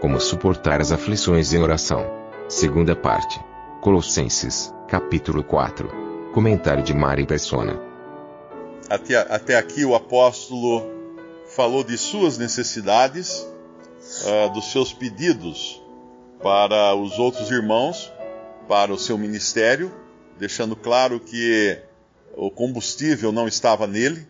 Como suportar as aflições em oração. Segunda parte. Colossenses, capítulo 4. Comentário de Mari Persona. Até, até aqui o apóstolo falou de suas necessidades, uh, dos seus pedidos para os outros irmãos, para o seu ministério, deixando claro que o combustível não estava nele,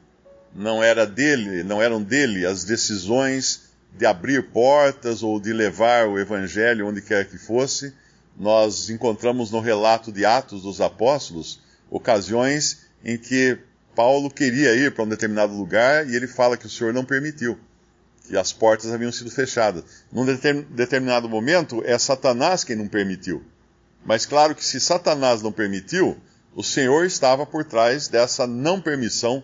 não era dele, não eram dele as decisões de abrir portas ou de levar o evangelho onde quer que fosse. Nós encontramos no relato de Atos dos Apóstolos ocasiões em que Paulo queria ir para um determinado lugar e ele fala que o Senhor não permitiu, que as portas haviam sido fechadas. Num determinado momento, é Satanás quem não permitiu. Mas claro que se Satanás não permitiu, o Senhor estava por trás dessa não permissão,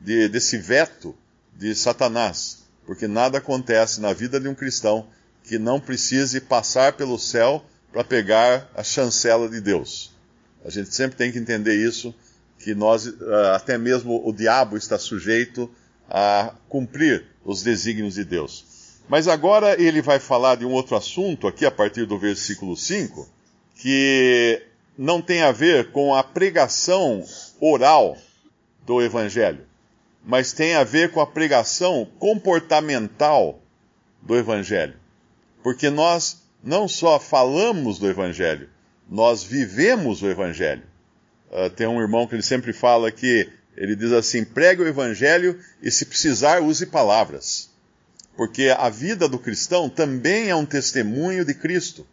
de, desse veto de Satanás. Porque nada acontece na vida de um cristão que não precise passar pelo céu para pegar a chancela de Deus. A gente sempre tem que entender isso, que nós, ah, até mesmo o diabo está sujeito a cumprir os desígnios de Deus. Mas agora ele vai falar de um outro assunto, aqui a partir do versículo 5, que não tem a ver com a pregação oral do Evangelho, mas tem a ver com a pregação comportamental do Evangelho. Porque nós não só falamos do Evangelho, nós vivemos o Evangelho. Uh, tem um irmão que ele sempre fala que ele diz assim: pregue o Evangelho e, se precisar, use palavras. Porque a vida do cristão também é um testemunho de Cristo.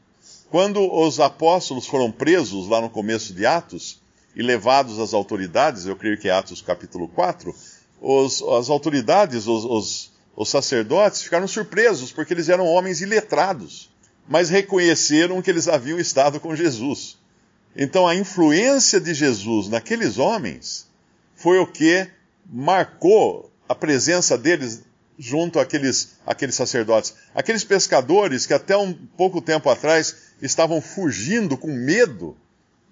Quando os apóstolos foram presos lá no começo de Atos e levados às autoridades, eu creio que é Atos capítulo 4, os, as autoridades, os, os, os sacerdotes, ficaram surpresos porque eles eram homens iletrados, mas reconheceram que eles haviam estado com Jesus. Então a influência de Jesus naqueles homens foi o que marcou a presença deles junto àqueles, àqueles sacerdotes. Aqueles pescadores que até um pouco tempo atrás estavam fugindo com medo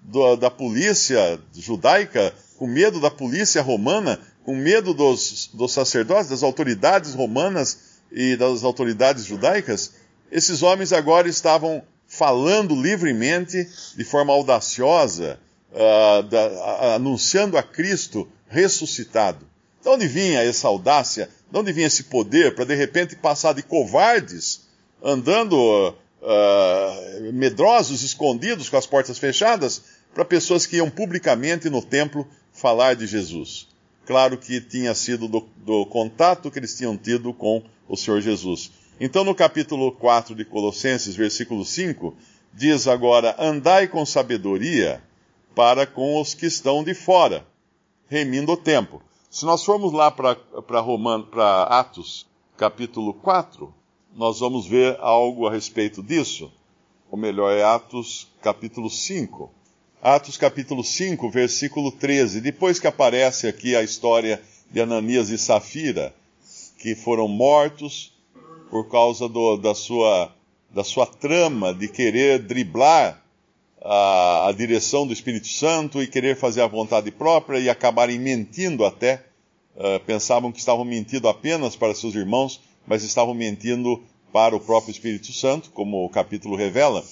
do, da polícia judaica, com medo da polícia romana, com medo dos, dos sacerdotes, das autoridades romanas e das autoridades judaicas, esses homens agora estavam falando livremente, de forma audaciosa, uh, da, uh, anunciando a Cristo ressuscitado. De onde vinha essa audácia? De onde vinha esse poder para de repente passar de covardes, andando uh, medrosos, escondidos, com as portas fechadas, para pessoas que iam publicamente no templo falar de Jesus. Claro que tinha sido do, do contato que eles tinham tido com o Senhor Jesus. Então, no capítulo 4 de Colossenses, versículo 5, diz agora: Andai com sabedoria para com os que estão de fora, remindo o tempo. Se nós formos lá para Atos, capítulo 4, nós vamos ver algo a respeito disso. Ou melhor, é Atos capítulo 5. Atos capítulo 5, versículo 13. Depois que aparece aqui a história de Ananias e Safira, que foram mortos por causa do, da, sua, da sua trama de querer driblar a, a, direção do Espírito Santo e querer fazer a vontade própria e acabarem mentindo até. Uh, pensavam que estavam mentindo apenas para seus irmãos, mas estavam mentindo para o próprio Espírito Santo, como o capítulo revela.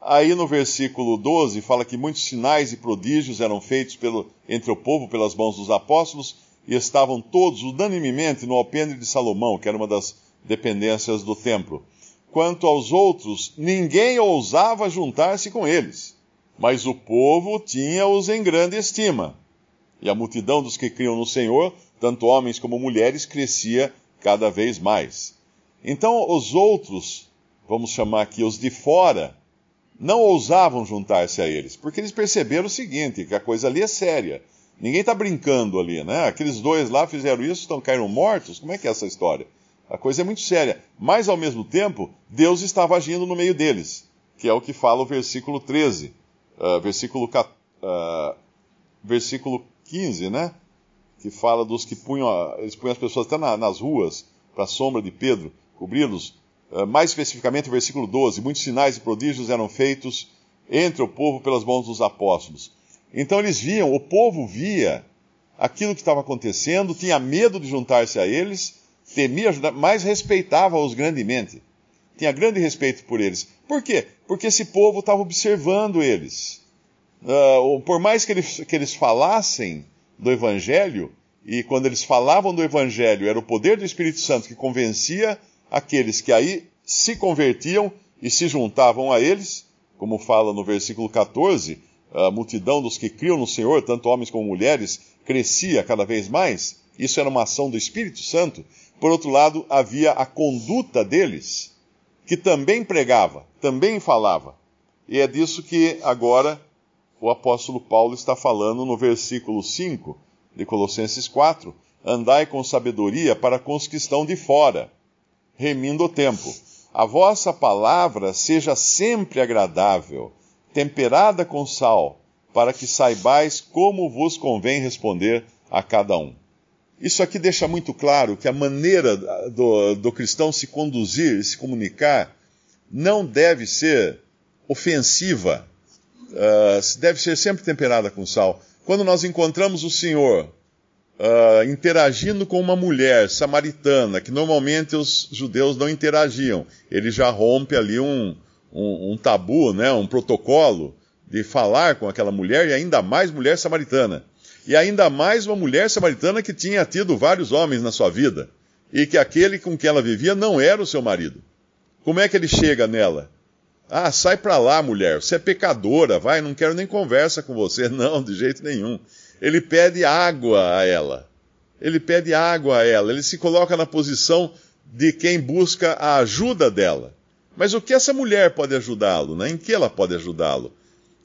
Aí no versículo 12 fala que muitos sinais e prodígios eram feitos pelo, entre o povo pelas mãos dos apóstolos e estavam todos unanimemente no alpendre de Salomão, que era uma das dependências do templo. Quanto aos outros, ninguém ousava juntar-se com eles, mas o povo tinha-os em grande estima. E a multidão dos que criam no Senhor, tanto homens como mulheres, crescia cada vez mais. Então os outros, vamos chamar aqui os de fora, não ousavam juntar-se a eles, porque eles perceberam o seguinte, que a coisa ali é séria. Ninguém está brincando ali, né? Aqueles dois lá fizeram isso, estão caíram mortos. Como é que é essa história? A coisa é muito séria. Mas, ao mesmo tempo, Deus estava agindo no meio deles, que é o que fala o versículo 13, uh, versículo, uh, versículo 15, né? Que fala dos que punham, eles punham as pessoas até na, nas ruas, para a sombra de Pedro, cobri-los. Uh, mais especificamente, o versículo 12: Muitos sinais e prodígios eram feitos entre o povo pelas mãos dos apóstolos. Então eles viam, o povo via aquilo que estava acontecendo, tinha medo de juntar-se a eles temia ajudar, mas respeitava-os grandemente. Tinha grande respeito por eles. Por quê? Porque esse povo estava observando eles. Uh, por mais que eles, que eles falassem do Evangelho, e quando eles falavam do Evangelho, era o poder do Espírito Santo que convencia aqueles que aí se convertiam e se juntavam a eles, como fala no versículo 14, a multidão dos que criam no Senhor, tanto homens como mulheres, crescia cada vez mais. Isso era uma ação do Espírito Santo. Por outro lado, havia a conduta deles, que também pregava, também falava. E é disso que agora o apóstolo Paulo está falando no versículo 5 de Colossenses 4: Andai com sabedoria para que estão de fora, remindo o tempo. A vossa palavra seja sempre agradável, temperada com sal, para que saibais como vos convém responder a cada um. Isso aqui deixa muito claro que a maneira do, do cristão se conduzir, se comunicar, não deve ser ofensiva, uh, deve ser sempre temperada com sal. Quando nós encontramos o Senhor uh, interagindo com uma mulher samaritana, que normalmente os judeus não interagiam, ele já rompe ali um, um, um tabu, né, um protocolo de falar com aquela mulher e ainda mais mulher samaritana e ainda mais uma mulher samaritana que tinha tido vários homens na sua vida, e que aquele com quem ela vivia não era o seu marido. Como é que ele chega nela? Ah, sai para lá, mulher, você é pecadora, vai, não quero nem conversa com você. Não, de jeito nenhum. Ele pede água a ela. Ele pede água a ela. Ele se coloca na posição de quem busca a ajuda dela. Mas o que essa mulher pode ajudá-lo? Né? Em que ela pode ajudá-lo?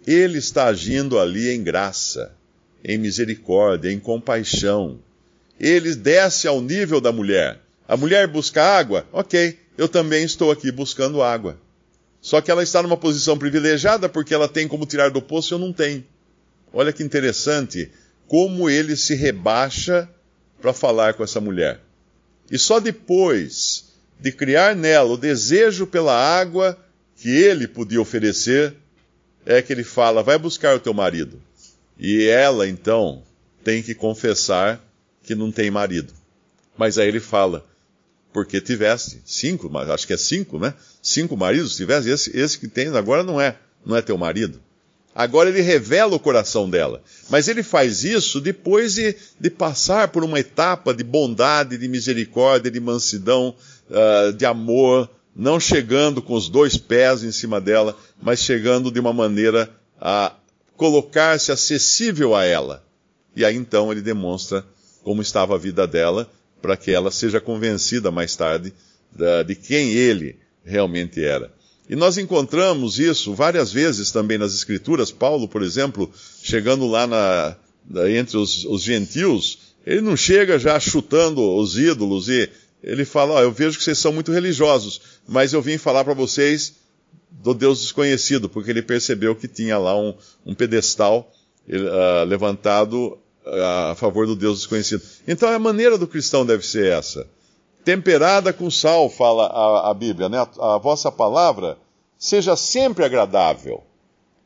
Ele está agindo ali em graça em misericórdia, em compaixão. Ele desce ao nível da mulher. A mulher busca água? Ok, eu também estou aqui buscando água. Só que ela está numa posição privilegiada porque ela tem como tirar do poço e eu não tenho. Olha que interessante como ele se rebaixa para falar com essa mulher. E só depois de criar nela o desejo pela água que ele podia oferecer, é que ele fala: vai buscar o teu marido. E ela, então, tem que confessar que não tem marido. Mas aí ele fala, porque tivesse cinco, acho que é cinco, né? Cinco maridos tivesse, esse, esse que tem agora não é, não é teu marido. Agora ele revela o coração dela. Mas ele faz isso depois de, de passar por uma etapa de bondade, de misericórdia, de mansidão, uh, de amor, não chegando com os dois pés em cima dela, mas chegando de uma maneira a colocar-se acessível a ela. E aí então ele demonstra como estava a vida dela, para que ela seja convencida mais tarde de quem ele realmente era. E nós encontramos isso várias vezes também nas Escrituras. Paulo, por exemplo, chegando lá na, na, entre os, os, gentios, ele não chega já chutando os ídolos e ele fala: oh, Eu vejo que vocês são muito religiosos, mas eu vim falar para vocês do Deus desconhecido, porque ele percebeu que tinha lá um, um pedestal uh, levantado uh, a favor do Deus desconhecido. Então a maneira do cristão deve ser essa. Temperada com sal, fala a, a Bíblia, né? A, a vossa palavra seja sempre agradável.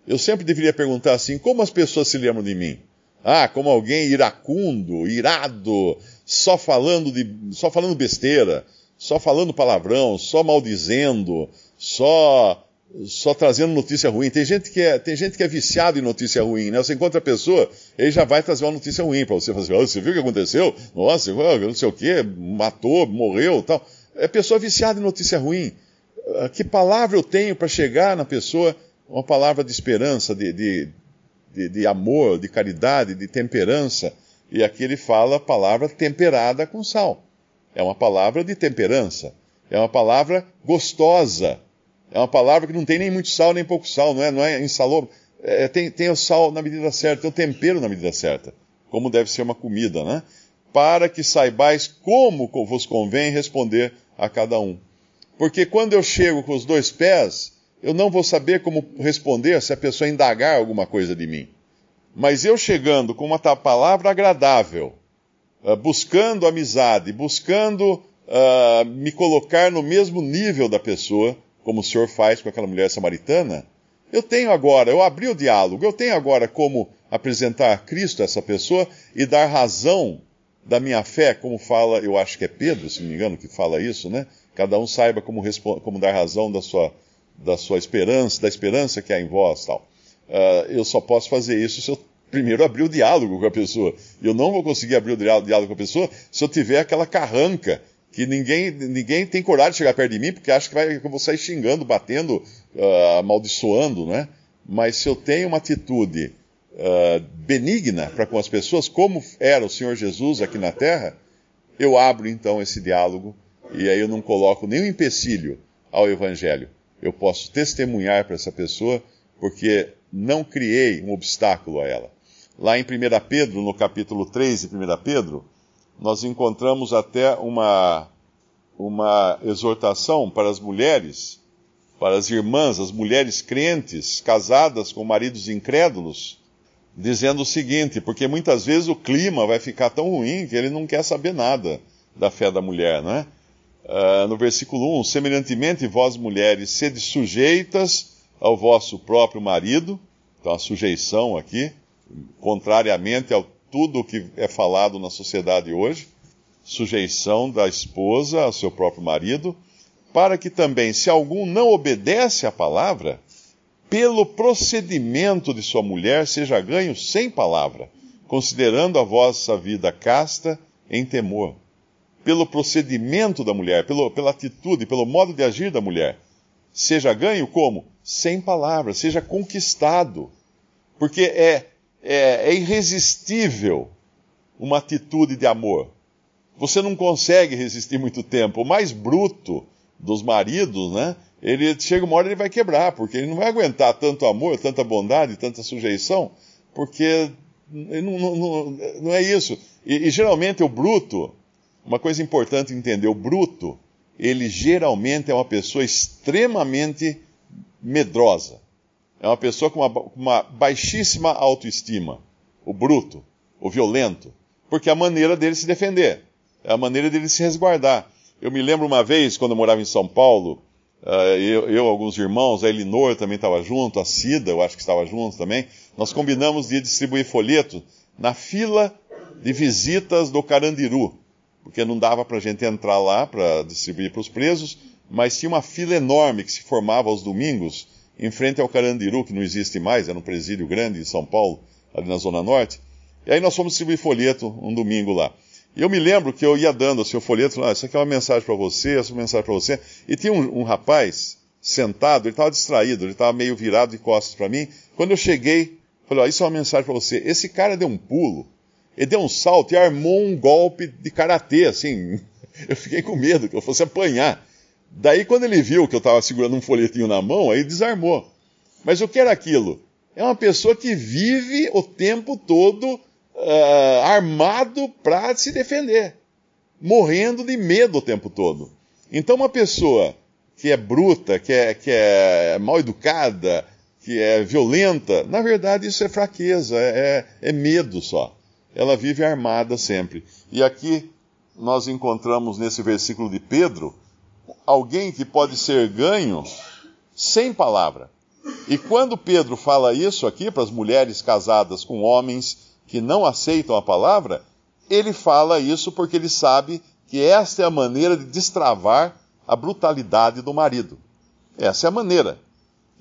Eu sempre deveria perguntar assim: como as pessoas se lembram de mim? Ah, como alguém iracundo, irado, só falando, de, só falando besteira, só falando palavrão, só maldizendo, só só trazendo notícia ruim. Tem gente que é, tem gente que é viciado em notícia ruim, né? Você encontra a pessoa, ele já vai trazer uma notícia ruim para você. Oh, você viu o que aconteceu? Nossa, não sei o que, matou, morreu tal. É pessoa viciada em notícia ruim. Ah, que palavra eu tenho para chegar na pessoa? Uma palavra de esperança, de, de, de, de amor, de caridade, de temperança. E aqui ele fala a palavra temperada com sal. É uma palavra de temperança. É uma palavra gostosa é uma palavra que não tem nem muito sal, nem pouco sal, não é, não é insalou. É, tem, tem o sal na medida certa, tem o tempero na medida certa, como deve ser uma comida, né? Para que saibais como vos convém responder a cada um. Porque quando eu chego com os dois pés, eu não vou saber como responder se a pessoa indagar alguma coisa de mim. Mas eu chegando com uma palavra agradável, uh, buscando amizade, buscando uh, me colocar no mesmo nível da pessoa, como o Senhor faz com aquela mulher samaritana, eu tenho agora, eu abri o diálogo, eu tenho agora como apresentar Cristo a essa pessoa e dar razão da minha fé, como fala, eu acho que é Pedro, se não me engano, que fala isso, né? Cada um saiba como, como dar razão da sua, da sua esperança, da esperança que há em vós, tal. Uh, eu só posso fazer isso se eu primeiro abrir o diálogo com a pessoa. Eu não vou conseguir abrir o diálogo com a pessoa se eu tiver aquela carranca que ninguém, ninguém tem coragem de chegar perto de mim porque acha que, vai, que eu vou sair xingando, batendo, uh, amaldiçoando, né? Mas se eu tenho uma atitude uh, benigna para com as pessoas, como era o Senhor Jesus aqui na terra, eu abro então esse diálogo e aí eu não coloco nenhum empecilho ao Evangelho. Eu posso testemunhar para essa pessoa porque não criei um obstáculo a ela. Lá em 1 Pedro, no capítulo 3 de 1 Pedro, nós encontramos até uma, uma exortação para as mulheres, para as irmãs, as mulheres crentes, casadas com maridos incrédulos, dizendo o seguinte: porque muitas vezes o clima vai ficar tão ruim que ele não quer saber nada da fé da mulher, não é? Uh, no versículo 1: Semelhantemente, vós mulheres, sede sujeitas ao vosso próprio marido, então a sujeição aqui, contrariamente a tudo o que é falado na sociedade hoje, sujeição da esposa ao seu próprio marido, para que também, se algum não obedece à palavra, pelo procedimento de sua mulher seja ganho sem palavra, considerando a vossa vida casta em temor. Pelo procedimento da mulher, pelo, pela atitude, pelo modo de agir da mulher, seja ganho como? Sem palavra, seja conquistado. Porque é, é, é irresistível uma atitude de amor. Você não consegue resistir muito tempo. O mais bruto dos maridos, né? ele chega uma hora ele vai quebrar, porque ele não vai aguentar tanto amor, tanta bondade, tanta sujeição, porque não, não, não, é isso. E, e, geralmente o bruto, uma coisa importante entender, o bruto, ele geralmente é uma pessoa extremamente medrosa. É uma pessoa com uma, uma baixíssima autoestima. O bruto, o violento. Porque é a maneira dele se defender, é a maneira dele se resguardar. Eu me lembro uma vez, quando eu morava em São Paulo, Uh, eu, eu, alguns irmãos, a Elinor também estava junto, a Cida, eu acho que estava junto também. Nós combinamos de distribuir folheto na fila de visitas do Carandiru, porque não dava para a gente entrar lá para distribuir para os presos, mas tinha uma fila enorme que se formava aos domingos em frente ao Carandiru, que não existe mais, era um presídio grande em São Paulo, ali na Zona Norte. E aí nós fomos distribuir folheto um domingo lá. E eu me lembro que eu ia dando assim, o folheto, ah, isso aqui é uma mensagem para você, essa é uma mensagem para você. E tinha um, um rapaz sentado, ele estava distraído, ele estava meio virado de costas para mim. Quando eu cheguei, falei, ó, isso é uma mensagem para você. Esse cara deu um pulo, ele deu um salto e armou um golpe de karatê, assim. Eu fiquei com medo que eu fosse apanhar. Daí, quando ele viu que eu estava segurando um folhetinho na mão, aí desarmou. Mas o que era aquilo? É uma pessoa que vive o tempo todo uh, armado para se defender, morrendo de medo o tempo todo. Então, uma pessoa que é bruta, que é, que é mal educada, que é violenta, na verdade isso é fraqueza, é, é medo só. Ela vive armada sempre. E aqui nós encontramos nesse versículo de Pedro alguém que pode ser ganho sem palavra. E quando Pedro fala isso aqui para as mulheres casadas com homens que não aceitam a palavra, ele fala isso porque ele sabe que esta é a maneira de destravar a brutalidade do marido. Essa é a maneira.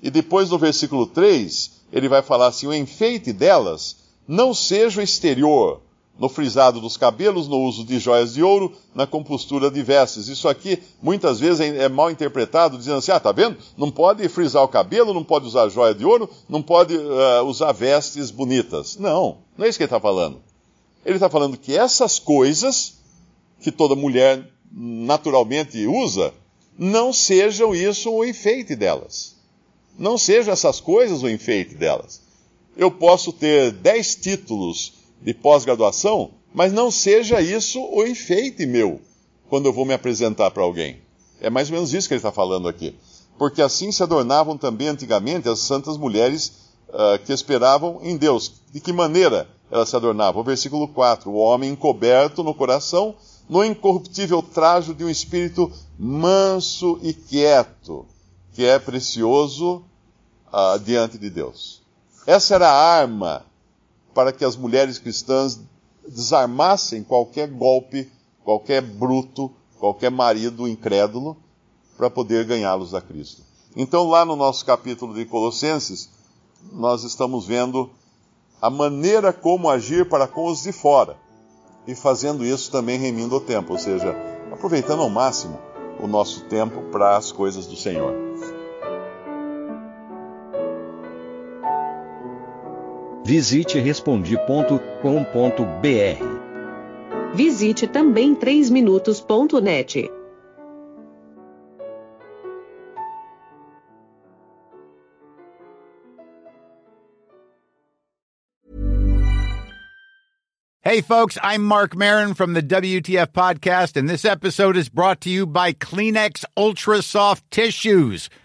E depois no versículo 3, ele vai falar assim: o enfeite delas não seja o exterior, no frisado dos cabelos, no uso de joias de ouro, na compostura de vestes. Isso aqui muitas vezes é, é mal interpretado, dizendo assim: ah, tá vendo? Não pode frisar o cabelo, não pode usar joia de ouro, não pode uh, usar vestes bonitas. Não, não é isso que ele está falando. Ele está falando que essas coisas que toda mulher naturalmente usa, não sejam isso o enfeite delas. Não sejam essas coisas o enfeite delas. Eu posso ter dez títulos de pós-graduação, mas não seja isso o enfeite meu quando eu vou me apresentar para alguém. É mais ou menos isso que ele está falando aqui. Porque assim se adornavam também antigamente as santas mulheres uh, que esperavam em Deus. De que maneira elas se adornavam? O versículo 4: O homem encoberto no coração, no incorruptível trajo de um espírito manso e quieto, que é precioso uh, diante de Deus. Essa era a arma para que as mulheres cristãs desarmassem qualquer golpe, qualquer bruto, qualquer marido incrédulo, para poder ganhá-los a Cristo. Então, lá no nosso capítulo de Colossenses, nós estamos vendo a maneira como agir para com os de fora, e fazendo isso também remindo o tempo, ou seja, aproveitando ao máximo o nosso tempo para as coisas do Senhor. Visite respondi.com.br. Visite também 3minutos.net. Hey, folks, I'm Mark Marin from the WTF Podcast, and this episode is brought to you by Kleenex Ultra Soft Tissues